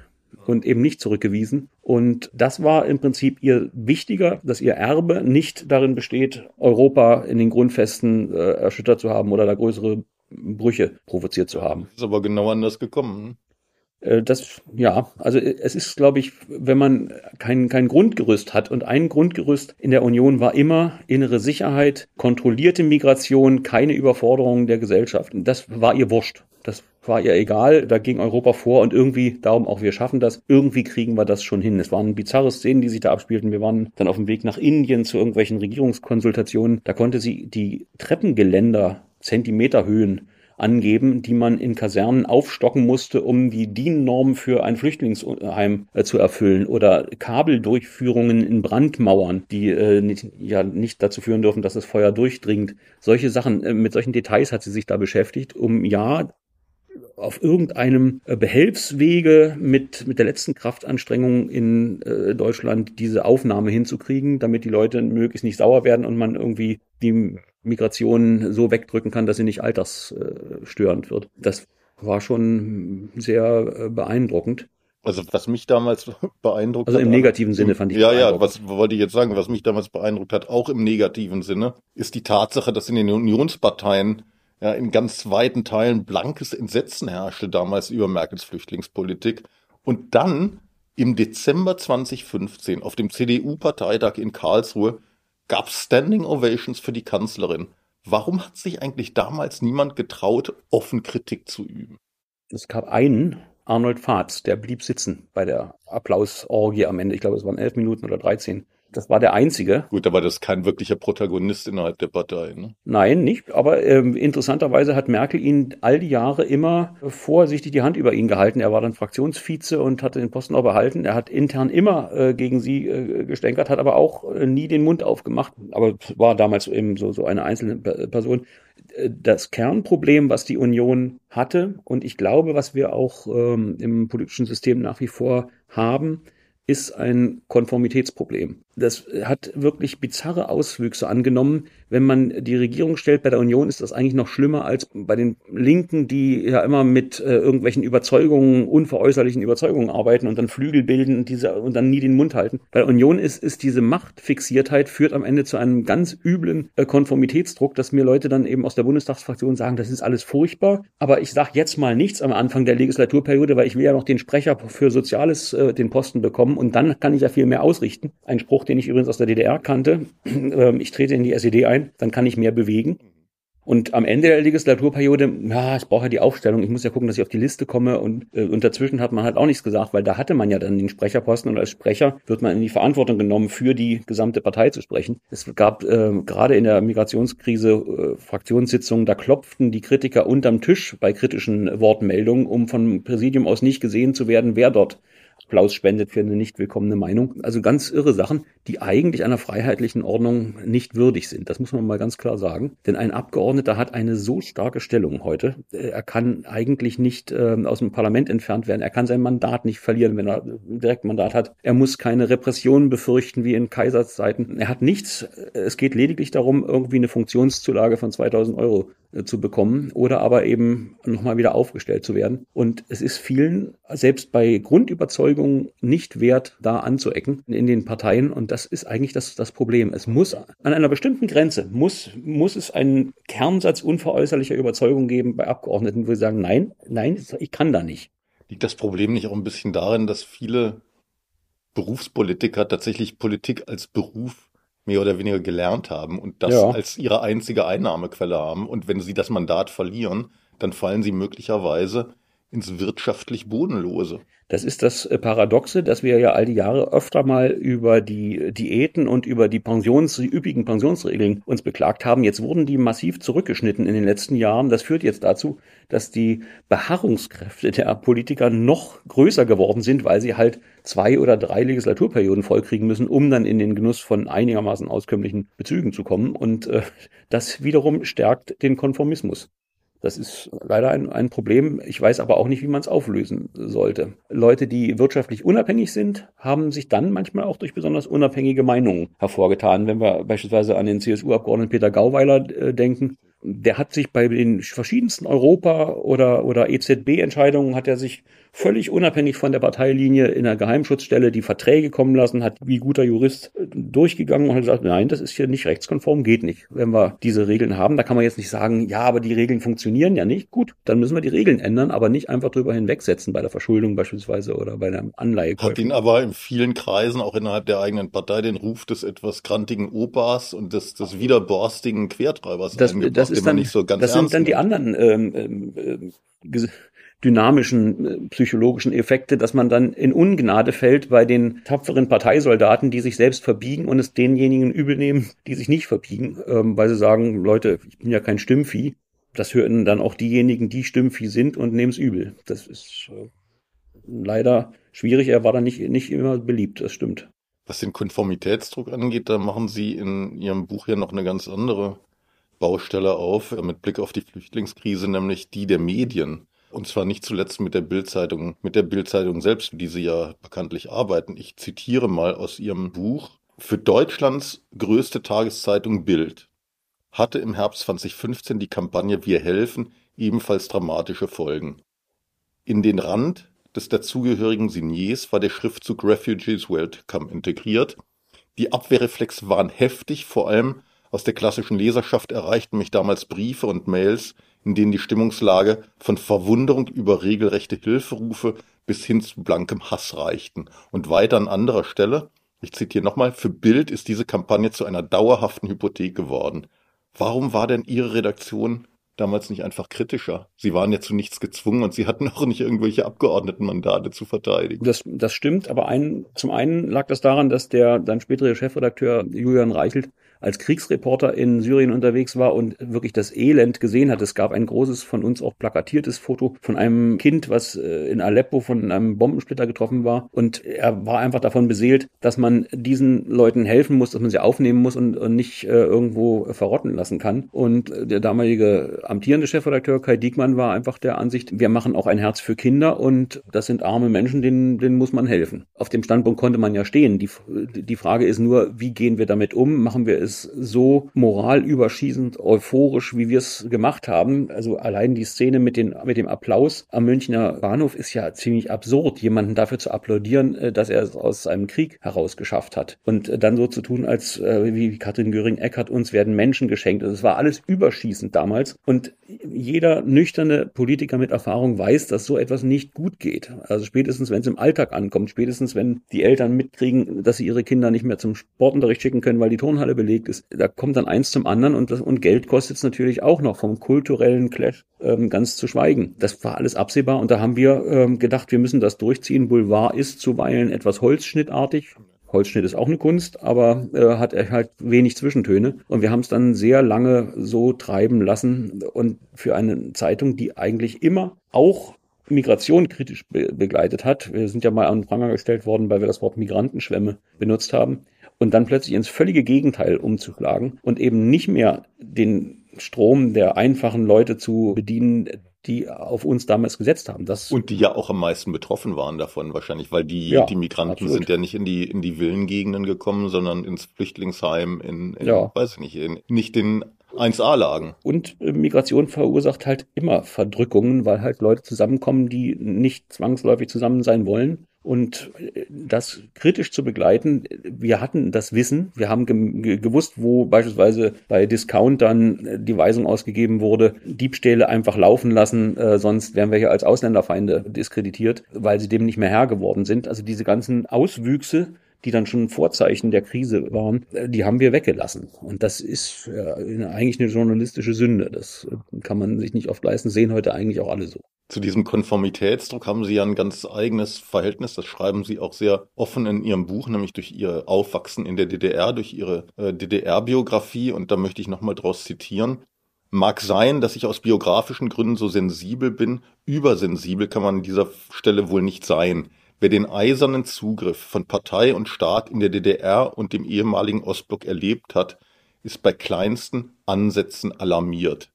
und eben nicht zurückgewiesen. Und das war im Prinzip ihr wichtiger, dass ihr Erbe nicht darin besteht, Europa in den Grundfesten äh, erschüttert zu haben oder da größere Brüche provoziert zu haben. Ist aber genau anders gekommen. Äh, das, ja, also äh, es ist, glaube ich, wenn man kein, kein Grundgerüst hat und ein Grundgerüst in der Union war immer innere Sicherheit, kontrollierte Migration, keine Überforderung der Gesellschaft. Das war ihr wurscht. Das war ihr egal, da ging Europa vor und irgendwie, darum auch wir schaffen das, irgendwie kriegen wir das schon hin. Es waren bizarre Szenen, die sich da abspielten. Wir waren dann auf dem Weg nach Indien zu irgendwelchen Regierungskonsultationen. Da konnte sie die Treppengeländer Zentimeterhöhen angeben, die man in Kasernen aufstocken musste, um die DIN-Norm für ein Flüchtlingsheim äh, zu erfüllen oder Kabeldurchführungen in Brandmauern, die äh, nicht, ja nicht dazu führen dürfen, dass das Feuer durchdringt. Solche Sachen, äh, mit solchen Details hat sie sich da beschäftigt, um ja auf irgendeinem äh, Behelfswege mit, mit der letzten Kraftanstrengung in äh, Deutschland diese Aufnahme hinzukriegen, damit die Leute möglichst nicht sauer werden und man irgendwie die Migration so wegdrücken kann, dass sie nicht altersstörend wird. Das war schon sehr äh, beeindruckend. Also was mich damals beeindruckt also hat. Also im negativen Sinne fand ich Ja, ja, was wollte ich jetzt sagen, was mich damals beeindruckt hat, auch im negativen Sinne, ist die Tatsache, dass in den Unionsparteien ja in ganz weiten Teilen blankes Entsetzen herrschte damals über Merkels Flüchtlingspolitik. Und dann im Dezember 2015 auf dem CDU-Parteitag in Karlsruhe gab Standing Ovations für die Kanzlerin. Warum hat sich eigentlich damals niemand getraut, offen Kritik zu üben? Es gab einen, Arnold Fatz, der blieb sitzen bei der Applausorgie am Ende. Ich glaube, es waren elf Minuten oder dreizehn. Das war der einzige. Gut, aber das ist kein wirklicher Protagonist innerhalb der Partei. Ne? Nein, nicht. Aber ähm, interessanterweise hat Merkel ihn all die Jahre immer vorsichtig die Hand über ihn gehalten. Er war dann Fraktionsvize und hatte den Posten auch behalten. Er hat intern immer äh, gegen sie äh, gestänkert, hat aber auch äh, nie den Mund aufgemacht. Aber war damals eben so, so eine einzelne Person. Äh, das Kernproblem, was die Union hatte, und ich glaube, was wir auch ähm, im politischen System nach wie vor haben, ist ein Konformitätsproblem. Das hat wirklich bizarre Auswüchse angenommen. Wenn man die Regierung stellt bei der Union, ist das eigentlich noch schlimmer als bei den Linken, die ja immer mit äh, irgendwelchen Überzeugungen, unveräußerlichen Überzeugungen arbeiten und dann Flügel bilden und diese und dann nie den Mund halten. Bei der Union ist, ist diese Machtfixiertheit führt am Ende zu einem ganz üblen äh, Konformitätsdruck, dass mir Leute dann eben aus der Bundestagsfraktion sagen, das ist alles furchtbar. Aber ich sage jetzt mal nichts am Anfang der Legislaturperiode, weil ich will ja noch den Sprecher für Soziales äh, den Posten bekommen und dann kann ich ja viel mehr ausrichten. Ein Spruch, den ich übrigens aus der DDR kannte. Ähm, ich trete in die SED ein, dann kann ich mehr bewegen. Und am Ende der Legislaturperiode, ja, ich brauche ja die Aufstellung, ich muss ja gucken, dass ich auf die Liste komme und, äh, und dazwischen hat man halt auch nichts gesagt, weil da hatte man ja dann den Sprecherposten und als Sprecher wird man in die Verantwortung genommen, für die gesamte Partei zu sprechen. Es gab äh, gerade in der Migrationskrise äh, Fraktionssitzungen, da klopften die Kritiker unterm Tisch bei kritischen Wortmeldungen, um vom Präsidium aus nicht gesehen zu werden, wer dort Applaus spendet für eine nicht willkommene Meinung. Also ganz irre Sachen, die eigentlich einer freiheitlichen Ordnung nicht würdig sind. Das muss man mal ganz klar sagen. Denn ein Abgeordneter hat eine so starke Stellung heute. Er kann eigentlich nicht äh, aus dem Parlament entfernt werden. Er kann sein Mandat nicht verlieren, wenn er direkt Mandat hat. Er muss keine Repressionen befürchten wie in Kaiserszeiten. Er hat nichts. Es geht lediglich darum, irgendwie eine Funktionszulage von 2000 Euro äh, zu bekommen oder aber eben nochmal wieder aufgestellt zu werden. Und es ist vielen, selbst bei Grundüberzeugungen, nicht wert, da anzuecken in den Parteien. Und das ist eigentlich das, das Problem. Es muss an einer bestimmten Grenze, muss, muss es einen Kernsatz unveräußerlicher Überzeugung geben bei Abgeordneten, wo sie sagen, nein, nein, ich kann da nicht. Liegt das Problem nicht auch ein bisschen darin, dass viele Berufspolitiker tatsächlich Politik als Beruf mehr oder weniger gelernt haben und das ja. als ihre einzige Einnahmequelle haben. Und wenn sie das Mandat verlieren, dann fallen sie möglicherweise ins wirtschaftlich Bodenlose. Das ist das äh, Paradoxe, dass wir ja all die Jahre öfter mal über die Diäten und über die Pensions, die üppigen Pensionsregeln uns beklagt haben. Jetzt wurden die massiv zurückgeschnitten in den letzten Jahren. Das führt jetzt dazu, dass die Beharrungskräfte der Politiker noch größer geworden sind, weil sie halt zwei oder drei Legislaturperioden vollkriegen müssen, um dann in den Genuss von einigermaßen auskömmlichen Bezügen zu kommen. Und äh, das wiederum stärkt den Konformismus. Das ist leider ein, ein Problem. Ich weiß aber auch nicht, wie man es auflösen sollte. Leute, die wirtschaftlich unabhängig sind, haben sich dann manchmal auch durch besonders unabhängige Meinungen hervorgetan. Wenn wir beispielsweise an den CSU-Abgeordneten Peter Gauweiler äh, denken, der hat sich bei den verschiedensten Europa- oder, oder EZB-Entscheidungen hat er sich völlig unabhängig von der Parteilinie in der Geheimschutzstelle die Verträge kommen lassen, hat wie guter Jurist durchgegangen und hat gesagt, nein, das ist hier nicht rechtskonform, geht nicht. Wenn wir diese Regeln haben, da kann man jetzt nicht sagen, ja, aber die Regeln funktionieren ja nicht. Gut, dann müssen wir die Regeln ändern, aber nicht einfach drüber hinwegsetzen bei der Verschuldung beispielsweise oder bei der Anleihe. Hat ihn aber in vielen Kreisen, auch innerhalb der eigenen Partei, den Ruf des etwas grantigen Opas und des, des wiederborstigen Quertreibers das, das ist dann, nicht so ganz Das sind dann die anderen ähm, ähm, äh, dynamischen äh, psychologischen Effekte, dass man dann in Ungnade fällt bei den tapferen Parteisoldaten, die sich selbst verbiegen und es denjenigen übel nehmen, die sich nicht verbiegen, ähm, weil sie sagen, Leute, ich bin ja kein Stimmvieh. Das hören dann auch diejenigen, die Stimmvieh sind und nehmen es übel. Das ist äh, leider schwierig. Er war dann nicht, nicht immer beliebt, das stimmt. Was den Konformitätsdruck angeht, da machen Sie in Ihrem Buch ja noch eine ganz andere Baustelle auf, mit Blick auf die Flüchtlingskrise, nämlich die der Medien. Und zwar nicht zuletzt mit der Bildzeitung, mit der Bildzeitung selbst, die sie ja bekanntlich arbeiten. Ich zitiere mal aus ihrem Buch. Für Deutschlands größte Tageszeitung Bild hatte im Herbst 2015 die Kampagne Wir helfen ebenfalls dramatische Folgen. In den Rand des dazugehörigen Signiers war der Schriftzug Refugees Welcome integriert. Die Abwehrreflexe waren heftig, vor allem aus der klassischen Leserschaft erreichten mich damals Briefe und Mails, in denen die Stimmungslage von Verwunderung über regelrechte Hilferufe bis hin zu blankem Hass reichten. Und weiter an anderer Stelle, ich zitiere nochmal, für Bild ist diese Kampagne zu einer dauerhaften Hypothek geworden. Warum war denn Ihre Redaktion damals nicht einfach kritischer? Sie waren ja zu nichts gezwungen und Sie hatten auch nicht irgendwelche Abgeordnetenmandate zu verteidigen. Das, das stimmt, aber ein, zum einen lag das daran, dass der dann spätere Chefredakteur Julian Reichelt als Kriegsreporter in Syrien unterwegs war und wirklich das Elend gesehen hat. Es gab ein großes von uns auch plakatiertes Foto von einem Kind, was äh, in Aleppo von einem Bombensplitter getroffen war. Und er war einfach davon beseelt, dass man diesen Leuten helfen muss, dass man sie aufnehmen muss und, und nicht äh, irgendwo verrotten lassen kann. Und der damalige amtierende Chefredakteur Kai Diekmann war einfach der Ansicht, wir machen auch ein Herz für Kinder und das sind arme Menschen, denen, denen muss man helfen. Auf dem Standpunkt konnte man ja stehen. Die, die Frage ist nur, wie gehen wir damit um? Machen wir es so moralüberschießend, euphorisch, wie wir es gemacht haben? Also allein die Szene mit, den, mit dem Applaus am Münchner Bahnhof ist ja ziemlich absurd, jemanden dafür zu applaudieren, äh, dass er es aus einem Krieg heraus geschafft hat. Und äh, dann so zu tun, als äh, wie Katrin Göring-Eckert uns werden Menschen geschenkt. Also es war alles überschießend damals. Und jeder nüchterne Politiker mit Erfahrung weiß, dass so etwas nicht gut geht. Also spätestens, wenn es im Alltag ankommt, spätestens, wenn die Eltern mitkriegen, dass sie ihre Kinder nicht mehr zum Sportunterricht schicken können, weil die Turnhalle belegt ist, da kommt dann eins zum anderen und, das, und Geld kostet es natürlich auch noch vom kulturellen Clash ähm, ganz zu schweigen. Das war alles absehbar und da haben wir ähm, gedacht, wir müssen das durchziehen. Boulevard ist zuweilen etwas holzschnittartig. Holzschnitt ist auch eine Kunst, aber äh, hat halt wenig Zwischentöne. Und wir haben es dann sehr lange so treiben lassen. Und für eine Zeitung, die eigentlich immer auch Migration kritisch be begleitet hat. Wir sind ja mal an den Pranger gestellt worden, weil wir das Wort Migrantenschwemme benutzt haben. Und dann plötzlich ins völlige Gegenteil umzuschlagen und eben nicht mehr den Strom der einfachen Leute zu bedienen, die auf uns damals gesetzt haben. Das und die ja auch am meisten betroffen waren davon wahrscheinlich, weil die, ja, die Migranten absolut. sind ja nicht in die, in die Villengegenden gekommen, sondern ins Flüchtlingsheim, in, in ja. weiß ich nicht, in, nicht in 1A-Lagen. Und äh, Migration verursacht halt immer Verdrückungen, weil halt Leute zusammenkommen, die nicht zwangsläufig zusammen sein wollen und äh, das kritisch zu begleiten. Wir hatten das Wissen, wir haben ge gewusst, wo beispielsweise bei Discount dann äh, die Weisung ausgegeben wurde, Diebstähle einfach laufen lassen, äh, sonst wären wir hier als Ausländerfeinde diskreditiert, weil sie dem nicht mehr Herr geworden sind. Also diese ganzen Auswüchse, die dann schon Vorzeichen der Krise waren, äh, die haben wir weggelassen. Und das ist äh, eigentlich eine journalistische Sünde. Das kann man sich nicht oft leisten, sehen heute eigentlich auch alle so. Zu diesem Konformitätsdruck haben Sie ja ein ganz eigenes Verhältnis. Das schreiben Sie auch sehr offen in Ihrem Buch, nämlich durch Ihr Aufwachsen in der DDR, durch Ihre äh, DDR-Biografie. Und da möchte ich nochmal draus zitieren. Mag sein, dass ich aus biografischen Gründen so sensibel bin. Übersensibel kann man an dieser Stelle wohl nicht sein. Wer den eisernen Zugriff von Partei und Staat in der DDR und dem ehemaligen Ostblock erlebt hat, ist bei kleinsten Ansätzen alarmiert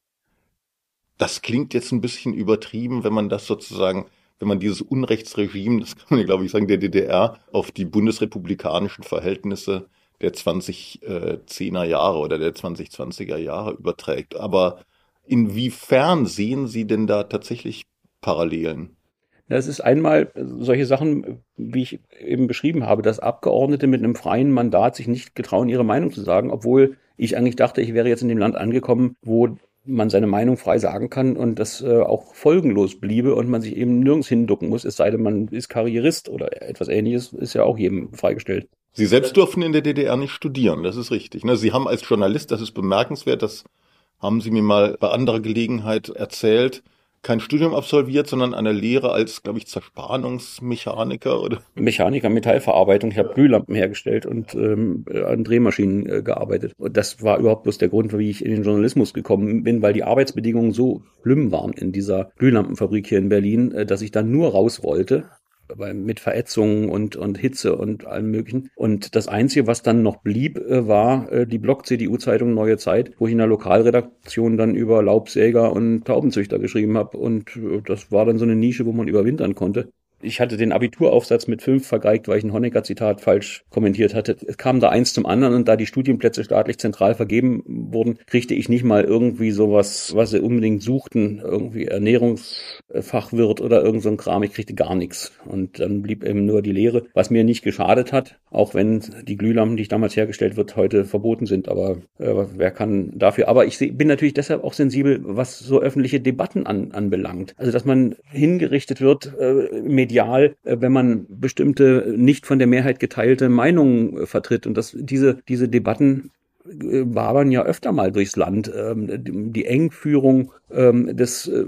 das klingt jetzt ein bisschen übertrieben, wenn man das sozusagen, wenn man dieses Unrechtsregime, das kann man ja glaube ich sagen, der DDR auf die bundesrepublikanischen Verhältnisse der 2010er Jahre oder der 2020er Jahre überträgt. Aber inwiefern sehen Sie denn da tatsächlich Parallelen? Das ist einmal solche Sachen, wie ich eben beschrieben habe, dass Abgeordnete mit einem freien Mandat sich nicht getrauen, ihre Meinung zu sagen, obwohl ich eigentlich dachte, ich wäre jetzt in dem Land angekommen, wo man seine Meinung frei sagen kann und das äh, auch folgenlos bliebe und man sich eben nirgends hinducken muss, es sei denn, man ist Karrierist oder etwas ähnliches, ist ja auch jedem freigestellt. Sie selbst durften in der DDR nicht studieren, das ist richtig. Ne? Sie haben als Journalist, das ist bemerkenswert, das haben Sie mir mal bei anderer Gelegenheit erzählt, kein Studium absolviert, sondern eine Lehre als, glaube ich, Zerspannungsmechaniker oder? Mechaniker, Metallverarbeitung. Ich habe Glühlampen hergestellt und ähm, an Drehmaschinen äh, gearbeitet. Und das war überhaupt bloß der Grund, wie ich in den Journalismus gekommen bin, weil die Arbeitsbedingungen so schlimm waren in dieser Glühlampenfabrik hier in Berlin, äh, dass ich dann nur raus wollte mit Verätzungen und, und Hitze und allem möglichen. Und das Einzige, was dann noch blieb, äh, war äh, die Blog-CDU-Zeitung Neue Zeit, wo ich in der Lokalredaktion dann über Laubsäger und Taubenzüchter geschrieben habe. Und äh, das war dann so eine Nische, wo man überwintern konnte ich hatte den Abituraufsatz mit fünf vergeigt, weil ich ein Honecker-Zitat falsch kommentiert hatte. Es kam da eins zum anderen und da die Studienplätze staatlich zentral vergeben wurden, kriegte ich nicht mal irgendwie sowas, was sie unbedingt suchten, irgendwie Ernährungsfachwirt oder irgend so ein Kram. Ich kriegte gar nichts. Und dann blieb eben nur die Lehre, was mir nicht geschadet hat, auch wenn die Glühlampen, die ich damals hergestellt wird, heute verboten sind. Aber äh, wer kann dafür? Aber ich bin natürlich deshalb auch sensibel, was so öffentliche Debatten an, anbelangt. Also, dass man hingerichtet wird, äh, medial medial, äh, wenn man bestimmte nicht von der Mehrheit geteilte Meinungen äh, vertritt. Und dass diese, diese Debatten wabern ja öfter mal durchs Land. Ähm, die Engführung ähm, des äh,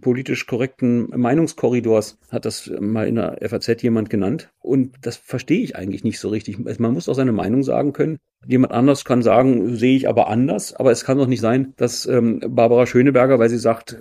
politisch korrekten Meinungskorridors hat das mal in der FAZ jemand genannt. Und das verstehe ich eigentlich nicht so richtig. Man muss auch seine Meinung sagen können. Jemand anders kann sagen, sehe ich aber anders. Aber es kann doch nicht sein, dass ähm, Barbara Schöneberger, weil sie sagt,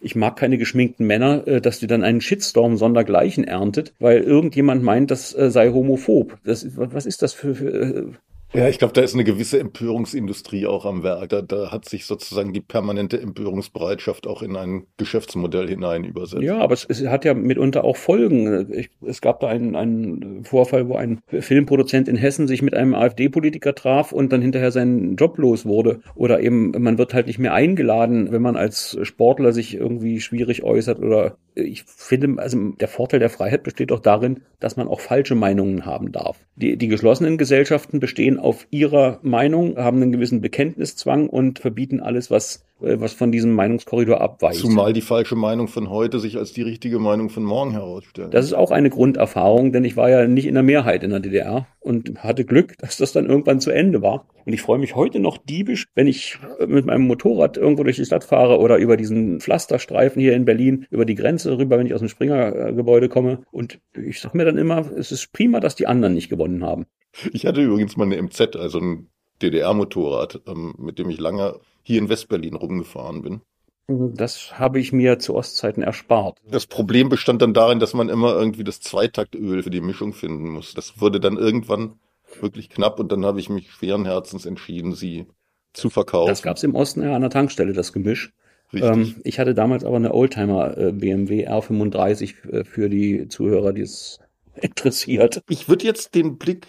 ich mag keine geschminkten Männer, äh, dass die dann einen Shitstorm sondergleichen erntet, weil irgendjemand meint, das äh, sei homophob. Das, was ist das für, für ja, ich glaube, da ist eine gewisse Empörungsindustrie auch am Werk. Da, da, hat sich sozusagen die permanente Empörungsbereitschaft auch in ein Geschäftsmodell hinein übersetzt. Ja, aber es, es hat ja mitunter auch Folgen. Ich, es gab da einen, einen Vorfall, wo ein Filmproduzent in Hessen sich mit einem AfD-Politiker traf und dann hinterher seinen Job los wurde. Oder eben, man wird halt nicht mehr eingeladen, wenn man als Sportler sich irgendwie schwierig äußert oder ich finde, also der Vorteil der Freiheit besteht auch darin, dass man auch falsche Meinungen haben darf. Die, die geschlossenen Gesellschaften bestehen auf ihrer Meinung, haben einen gewissen Bekenntniszwang und verbieten alles, was was von diesem Meinungskorridor abweicht. Zumal die falsche Meinung von heute sich als die richtige Meinung von morgen herausstellt. Das ist auch eine Grunderfahrung, denn ich war ja nicht in der Mehrheit in der DDR und hatte Glück, dass das dann irgendwann zu Ende war. Und ich freue mich heute noch diebisch, wenn ich mit meinem Motorrad irgendwo durch die Stadt fahre oder über diesen Pflasterstreifen hier in Berlin, über die Grenze rüber, wenn ich aus dem Springer-Gebäude komme. Und ich sag mir dann immer, es ist prima, dass die anderen nicht gewonnen haben. Ich hatte übrigens mal eine MZ, also ein DDR-Motorrad, ähm, mit dem ich lange hier in Westberlin rumgefahren bin. Das habe ich mir zu Ostzeiten erspart. Das Problem bestand dann darin, dass man immer irgendwie das Zweitaktöl für die Mischung finden muss. Das wurde dann irgendwann wirklich knapp und dann habe ich mich schweren Herzens entschieden, sie zu verkaufen. Das gab es im Osten ja an der Tankstelle, das Gemisch. Ähm, ich hatte damals aber eine Oldtimer äh, BMW R35 äh, für die Zuhörer, die es interessiert. Ich würde jetzt den Blick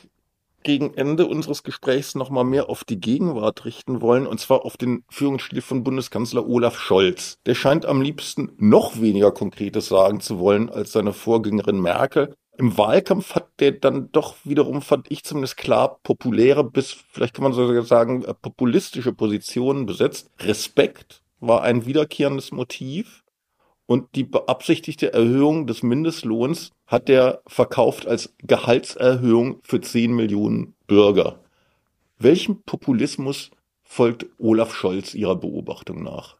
gegen Ende unseres Gesprächs nochmal mehr auf die Gegenwart richten wollen, und zwar auf den Führungsstil von Bundeskanzler Olaf Scholz. Der scheint am liebsten noch weniger Konkretes sagen zu wollen als seine Vorgängerin Merkel. Im Wahlkampf hat der dann doch wiederum, fand ich zumindest klar, populäre bis, vielleicht kann man sogar sagen, populistische Positionen besetzt. Respekt war ein wiederkehrendes Motiv. Und die beabsichtigte Erhöhung des Mindestlohns hat er verkauft als Gehaltserhöhung für 10 Millionen Bürger. Welchem Populismus folgt Olaf Scholz Ihrer Beobachtung nach?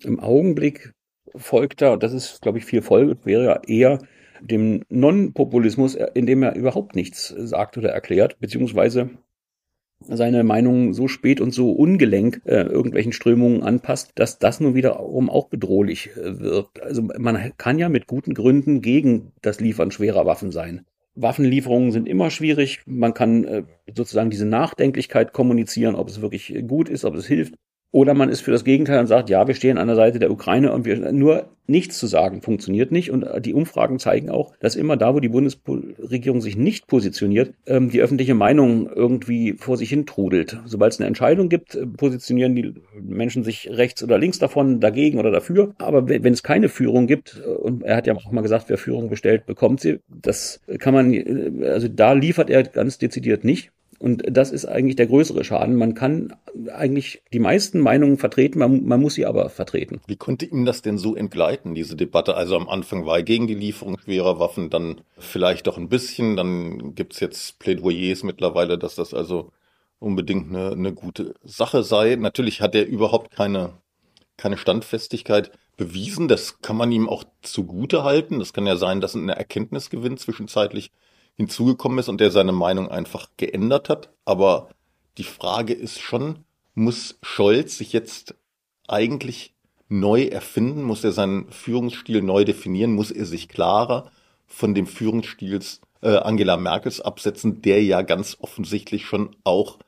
Im Augenblick folgt er, das ist, glaube ich, viel Folge, wäre eher dem Non-Populismus, in dem er überhaupt nichts sagt oder erklärt, beziehungsweise seine Meinung so spät und so ungelenk äh, irgendwelchen Strömungen anpasst, dass das nun wiederum auch bedrohlich äh, wirkt. Also man kann ja mit guten Gründen gegen das Liefern schwerer Waffen sein. Waffenlieferungen sind immer schwierig. Man kann äh, sozusagen diese Nachdenklichkeit kommunizieren, ob es wirklich gut ist, ob es hilft. Oder man ist für das Gegenteil und sagt, ja, wir stehen an der Seite der Ukraine und wir nur nichts zu sagen funktioniert nicht. Und die Umfragen zeigen auch, dass immer da, wo die Bundesregierung sich nicht positioniert, ähm, die öffentliche Meinung irgendwie vor sich hin trudelt. Sobald es eine Entscheidung gibt, äh, positionieren die Menschen sich rechts oder links davon, dagegen oder dafür. Aber wenn es keine Führung gibt, äh, und er hat ja auch mal gesagt, wer Führung bestellt, bekommt sie, das kann man, äh, also da liefert er ganz dezidiert nicht. Und das ist eigentlich der größere Schaden. Man kann eigentlich die meisten Meinungen vertreten, man, man, muss sie aber vertreten. Wie konnte ihm das denn so entgleiten, diese Debatte? Also am Anfang war er gegen die Lieferung schwerer Waffen, dann vielleicht doch ein bisschen, dann gibt's jetzt Plädoyers mittlerweile, dass das also unbedingt eine, eine gute Sache sei. Natürlich hat er überhaupt keine, keine Standfestigkeit bewiesen. Das kann man ihm auch zugute halten. Das kann ja sein, dass ein Erkenntnisgewinn zwischenzeitlich hinzugekommen ist und der seine Meinung einfach geändert hat. Aber die Frage ist schon, muss Scholz sich jetzt eigentlich neu erfinden? Muss er seinen Führungsstil neu definieren? Muss er sich klarer von dem Führungsstils äh, Angela Merkels absetzen, der ja ganz offensichtlich schon auch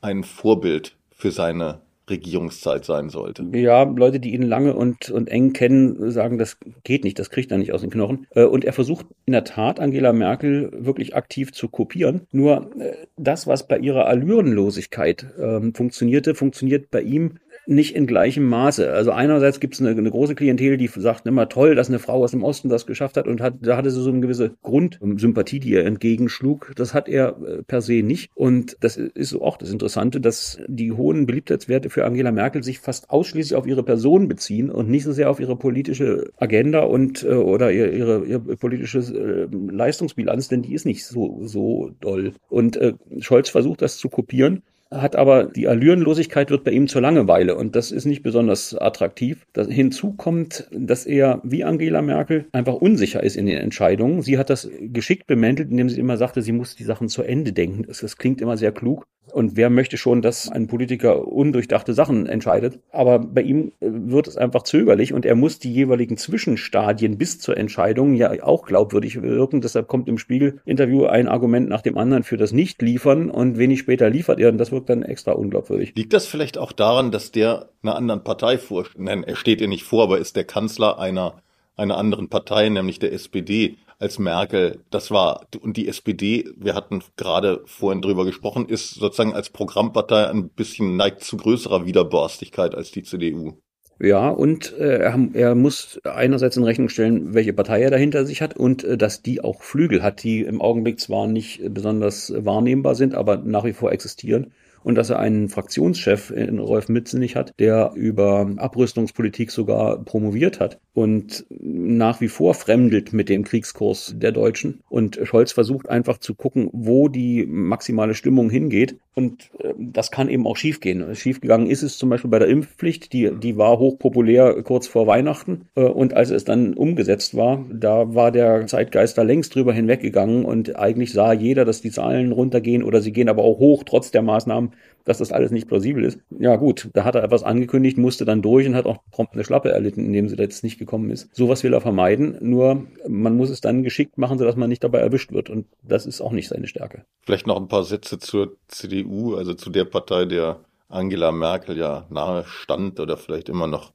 ein Vorbild für seine Regierungszeit sein sollte. Ja, Leute, die ihn lange und, und eng kennen, sagen, das geht nicht, das kriegt er nicht aus den Knochen. Äh, und er versucht in der Tat, Angela Merkel wirklich aktiv zu kopieren. Nur äh, das, was bei ihrer Allürenlosigkeit ähm, funktionierte, funktioniert bei ihm nicht in gleichem Maße. Also einerseits gibt es eine, eine, große Klientel, die sagt immer toll, dass eine Frau aus dem Osten das geschafft hat und hat, da hatte sie so eine gewisse Grundsympathie, die er entgegenschlug. Das hat er äh, per se nicht. Und das ist auch das Interessante, dass die hohen Beliebtheitswerte für Angela Merkel sich fast ausschließlich auf ihre Person beziehen und nicht so sehr auf ihre politische Agenda und äh, oder ihre, ihre, ihre politische äh, Leistungsbilanz, denn die ist nicht so, so doll. Und äh, Scholz versucht das zu kopieren hat aber die Allürenlosigkeit wird bei ihm zur Langeweile und das ist nicht besonders attraktiv. Das, hinzu kommt, dass er wie Angela Merkel einfach unsicher ist in den Entscheidungen. Sie hat das geschickt bemäntelt, indem sie immer sagte, sie muss die Sachen zu Ende denken. Das, das klingt immer sehr klug. Und wer möchte schon, dass ein Politiker undurchdachte Sachen entscheidet? Aber bei ihm äh, wird es einfach zögerlich und er muss die jeweiligen Zwischenstadien bis zur Entscheidung ja auch glaubwürdig wirken. Deshalb kommt im Spiegel-Interview ein Argument nach dem anderen für das Nicht-Liefern und wenig später liefert er und das wirkt dann extra unglaubwürdig. Liegt das vielleicht auch daran, dass der einer anderen Partei vor, nein, er steht ihr nicht vor, aber ist der Kanzler einer, einer anderen Partei, nämlich der SPD? Als Merkel. Das war, und die SPD, wir hatten gerade vorhin drüber gesprochen, ist sozusagen als Programmpartei ein bisschen neigt zu größerer Widerborstigkeit als die CDU. Ja, und äh, er, muss einerseits in Rechnung stellen, welche Partei er dahinter sich hat und äh, dass die auch Flügel hat, die im Augenblick zwar nicht besonders wahrnehmbar sind, aber nach wie vor existieren und dass er einen Fraktionschef in Rolf Mützenich hat, der über Abrüstungspolitik sogar promoviert hat und nach wie vor fremdelt mit dem Kriegskurs der Deutschen. Und Scholz versucht einfach zu gucken, wo die maximale Stimmung hingeht. Und äh, das kann eben auch schiefgehen. Schiefgegangen ist es zum Beispiel bei der Impfpflicht, die, die war hochpopulär kurz vor Weihnachten. Äh, und als es dann umgesetzt war, da war der Zeitgeist da längst drüber hinweggegangen und eigentlich sah jeder, dass die Zahlen runtergehen oder sie gehen aber auch hoch, trotz der Maßnahmen, dass das alles nicht plausibel ist. Ja gut, da hat er etwas angekündigt, musste dann durch und hat auch prompt eine Schlappe erlitten, indem sie da jetzt nicht gekommen ist. Sowas will er vermeiden, nur man muss es dann geschickt machen, sodass man nicht dabei erwischt wird und das ist auch nicht seine Stärke. Vielleicht noch ein paar Sätze zur CDU, also zu der Partei, der Angela Merkel ja nahe stand oder vielleicht immer noch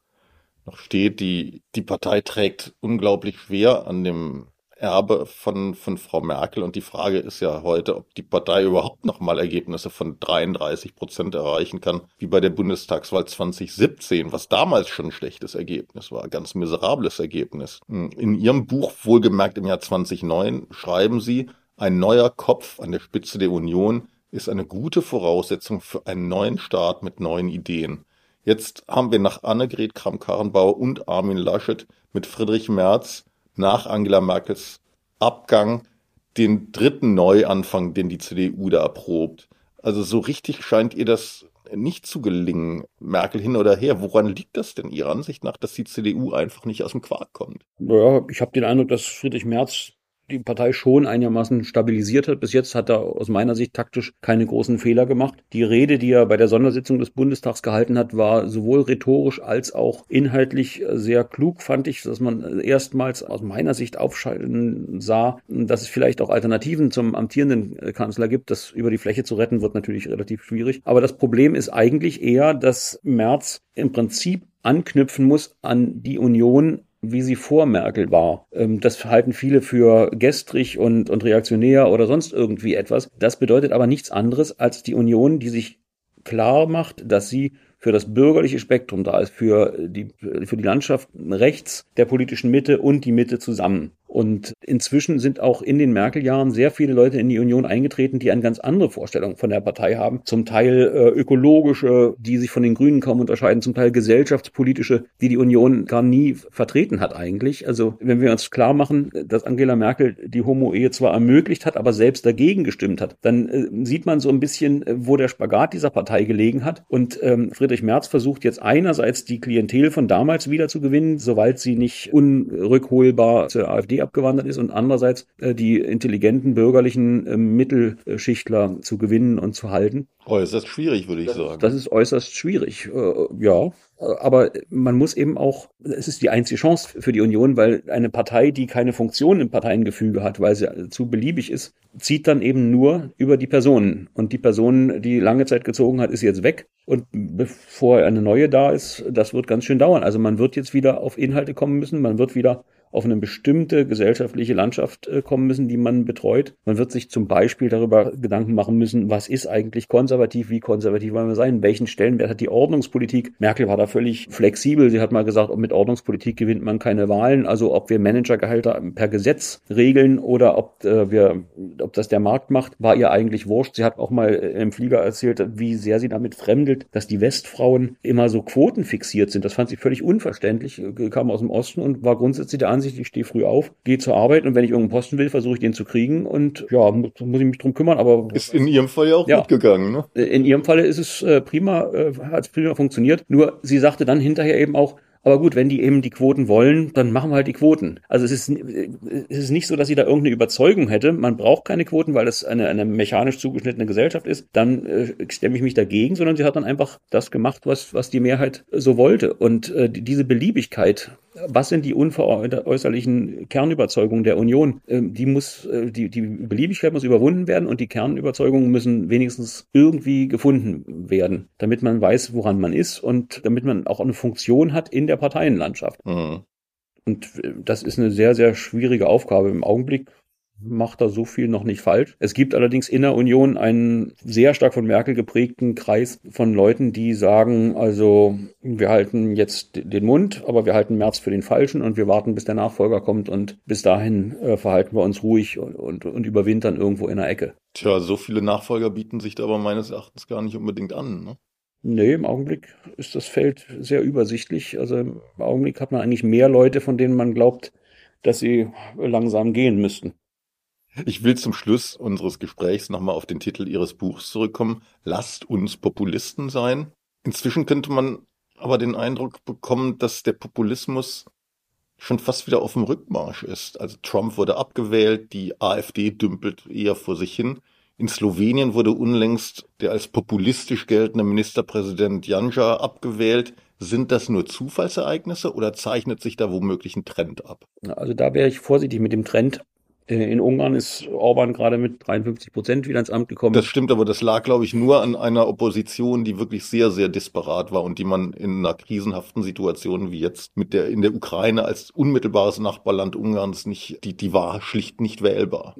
noch steht. Die, die Partei trägt unglaublich schwer an dem Erbe von, von Frau Merkel. Und die Frage ist ja heute, ob die Partei überhaupt noch mal Ergebnisse von 33 Prozent erreichen kann, wie bei der Bundestagswahl 2017, was damals schon ein schlechtes Ergebnis war, ganz miserables Ergebnis. In ihrem Buch, wohlgemerkt im Jahr 2009, schreiben sie, ein neuer Kopf an der Spitze der Union ist eine gute Voraussetzung für einen neuen Staat mit neuen Ideen. Jetzt haben wir nach Annegret Kramp-Karrenbauer und Armin Laschet mit Friedrich Merz nach Angela Merkels Abgang den dritten Neuanfang, den die CDU da erprobt. Also so richtig scheint ihr das nicht zu gelingen, Merkel hin oder her. Woran liegt das denn Ihrer Ansicht nach, dass die CDU einfach nicht aus dem Quark kommt? Ja, ich habe den Eindruck, dass Friedrich Merz die Partei schon einigermaßen stabilisiert hat. Bis jetzt hat er aus meiner Sicht taktisch keine großen Fehler gemacht. Die Rede, die er bei der Sondersitzung des Bundestags gehalten hat, war sowohl rhetorisch als auch inhaltlich sehr klug, fand ich, dass man erstmals aus meiner Sicht aufschalten sah, dass es vielleicht auch Alternativen zum amtierenden Kanzler gibt. Das über die Fläche zu retten, wird natürlich relativ schwierig. Aber das Problem ist eigentlich eher, dass Merz im Prinzip anknüpfen muss an die Union wie sie vor Merkel war. Ähm, das halten viele für gestrig und, und reaktionär oder sonst irgendwie etwas. Das bedeutet aber nichts anderes als die Union, die sich klar macht, dass sie für das bürgerliche Spektrum da ist, für die, für die Landschaft rechts der politischen Mitte und die Mitte zusammen. Und inzwischen sind auch in den Merkel-Jahren sehr viele Leute in die Union eingetreten, die eine ganz andere Vorstellung von der Partei haben. Zum Teil äh, ökologische, die sich von den Grünen kaum unterscheiden, zum Teil gesellschaftspolitische, die die Union gar nie vertreten hat eigentlich. Also wenn wir uns klar machen, dass Angela Merkel die Homo-Ehe zwar ermöglicht hat, aber selbst dagegen gestimmt hat, dann äh, sieht man so ein bisschen, äh, wo der Spagat dieser Partei gelegen hat. Und ähm, Friedrich Merz versucht jetzt einerseits die Klientel von damals wieder zu gewinnen, soweit sie nicht unrückholbar zur AfD abgewandert ist und andererseits äh, die intelligenten bürgerlichen äh, Mittelschichtler zu gewinnen und zu halten. Äußerst schwierig, würde ich das, sagen. Das ist äußerst schwierig, äh, ja. Aber man muss eben auch, es ist die einzige Chance für die Union, weil eine Partei, die keine Funktion im Parteiengefüge hat, weil sie zu beliebig ist, zieht dann eben nur über die Personen. Und die Person, die lange Zeit gezogen hat, ist jetzt weg. Und bevor eine neue da ist, das wird ganz schön dauern. Also man wird jetzt wieder auf Inhalte kommen müssen, man wird wieder auf eine bestimmte gesellschaftliche Landschaft äh, kommen müssen, die man betreut. Man wird sich zum Beispiel darüber Gedanken machen müssen, was ist eigentlich konservativ, wie konservativ wollen wir sein, welchen Stellenwert hat die Ordnungspolitik. Merkel war er völlig flexibel. Sie hat mal gesagt, mit Ordnungspolitik gewinnt man keine Wahlen. Also ob wir Managergehalter per Gesetz regeln oder ob äh, wir, ob das der Markt macht, war ihr eigentlich wurscht. Sie hat auch mal im Flieger erzählt, wie sehr sie damit fremdelt, dass die Westfrauen immer so quotenfixiert sind. Das fand sie völlig unverständlich. Kam aus dem Osten und war grundsätzlich der Ansicht, ich stehe früh auf, gehe zur Arbeit und wenn ich irgendeinen Posten will, versuche ich den zu kriegen und ja, muss, muss ich mich drum kümmern. Aber ist in ihrem Fall ja auch ja, gut gegangen. Ne? In ihrem Falle ist es äh, prima, äh, hat prima funktioniert. Nur sie sagte dann hinterher eben auch, aber gut, wenn die eben die Quoten wollen, dann machen wir halt die Quoten. Also es ist, es ist nicht so, dass sie da irgendeine Überzeugung hätte. Man braucht keine Quoten, weil das eine, eine mechanisch zugeschnittene Gesellschaft ist. Dann äh, stemme ich mich dagegen, sondern sie hat dann einfach das gemacht, was, was die Mehrheit so wollte. Und äh, diese Beliebigkeit was sind die unveräußerlichen Kernüberzeugungen der Union? Ähm, die muss, äh, die, die Beliebigkeit muss überwunden werden und die Kernüberzeugungen müssen wenigstens irgendwie gefunden werden, damit man weiß, woran man ist und damit man auch eine Funktion hat in der Parteienlandschaft. Mhm. Und äh, das ist eine sehr, sehr schwierige Aufgabe. Im Augenblick macht da so viel noch nicht falsch. Es gibt allerdings in der Union einen sehr stark von Merkel geprägten Kreis von Leuten, die sagen, also wir halten jetzt den Mund, aber wir halten März für den Falschen und wir warten, bis der Nachfolger kommt und bis dahin äh, verhalten wir uns ruhig und, und, und überwintern irgendwo in der Ecke. Tja, so viele Nachfolger bieten sich da aber meines Erachtens gar nicht unbedingt an. Ne? Nee, im Augenblick ist das Feld sehr übersichtlich. Also im Augenblick hat man eigentlich mehr Leute, von denen man glaubt, dass sie langsam gehen müssten. Ich will zum Schluss unseres Gesprächs nochmal auf den Titel Ihres Buchs zurückkommen. Lasst uns Populisten sein. Inzwischen könnte man aber den Eindruck bekommen, dass der Populismus schon fast wieder auf dem Rückmarsch ist. Also Trump wurde abgewählt, die AfD dümpelt eher vor sich hin. In Slowenien wurde unlängst der als populistisch geltende Ministerpräsident Janja abgewählt. Sind das nur Zufallsereignisse oder zeichnet sich da womöglich ein Trend ab? Also da wäre ich vorsichtig mit dem Trend. Äh, in Ungarn ist Orban gerade mit 53 Prozent wieder ins Amt gekommen. Das stimmt, aber das lag, glaube ich, nur an einer Opposition, die wirklich sehr, sehr disparat war und die man in einer krisenhaften Situation wie jetzt mit der in der Ukraine als unmittelbares Nachbarland Ungarns nicht, die, die war schlicht nicht wählbar.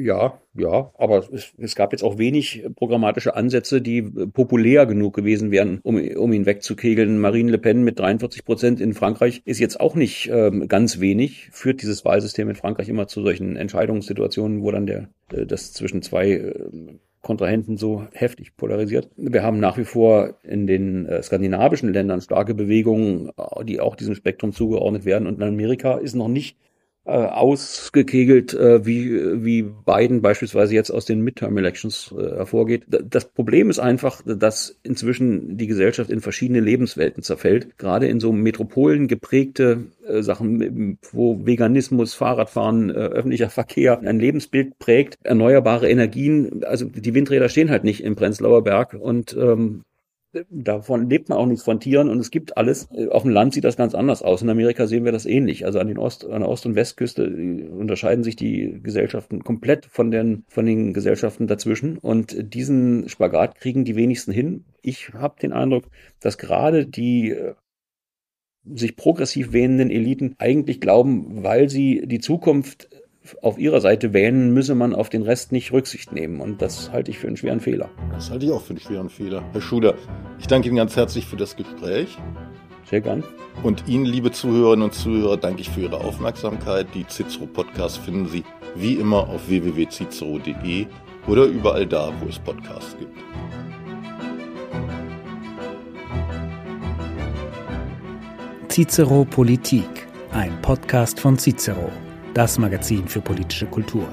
Ja, ja, aber es, es, gab jetzt auch wenig programmatische Ansätze, die populär genug gewesen wären, um, um ihn wegzukegeln. Marine Le Pen mit 43 Prozent in Frankreich ist jetzt auch nicht ähm, ganz wenig, führt dieses Wahlsystem in Frankreich immer zu solchen Entscheidungssituationen, wo dann der äh, das zwischen zwei äh, Kontrahenten so heftig polarisiert. Wir haben nach wie vor in den äh, skandinavischen Ländern starke Bewegungen, die auch diesem Spektrum zugeordnet werden. Und in Amerika ist noch nicht äh, ausgekegelt, äh, wie, wie Biden beispielsweise jetzt aus den Midterm-Elections äh, hervorgeht. Das Problem ist einfach, dass inzwischen die Gesellschaft in verschiedene Lebenswelten zerfällt. Gerade in so Metropolen geprägte äh, Sachen, wo Veganismus, Fahrradfahren, äh, öffentlicher Verkehr ein Lebensbild prägt, erneuerbare Energien, also die Windräder stehen halt nicht im Prenzlauer Berg und ähm, davon lebt man auch nicht von Tieren und es gibt alles. Auf dem Land sieht das ganz anders aus. In Amerika sehen wir das ähnlich. Also an, den Ost, an der Ost- und Westküste unterscheiden sich die Gesellschaften komplett von den, von den Gesellschaften dazwischen. Und diesen Spagat kriegen die wenigsten hin. Ich habe den Eindruck, dass gerade die äh, sich progressiv wähnenden Eliten eigentlich glauben, weil sie die Zukunft auf ihrer Seite wählen, müsse man auf den Rest nicht Rücksicht nehmen. Und das halte ich für einen schweren Fehler. Das halte ich auch für einen schweren Fehler. Herr Schuder, ich danke Ihnen ganz herzlich für das Gespräch. Sehr gern. Und Ihnen, liebe Zuhörerinnen und Zuhörer, danke ich für Ihre Aufmerksamkeit. Die Cicero Podcasts finden Sie wie immer auf www.cicero.de oder überall da, wo es Podcasts gibt. Cicero Politik, ein Podcast von Cicero das Magazin für politische Kultur.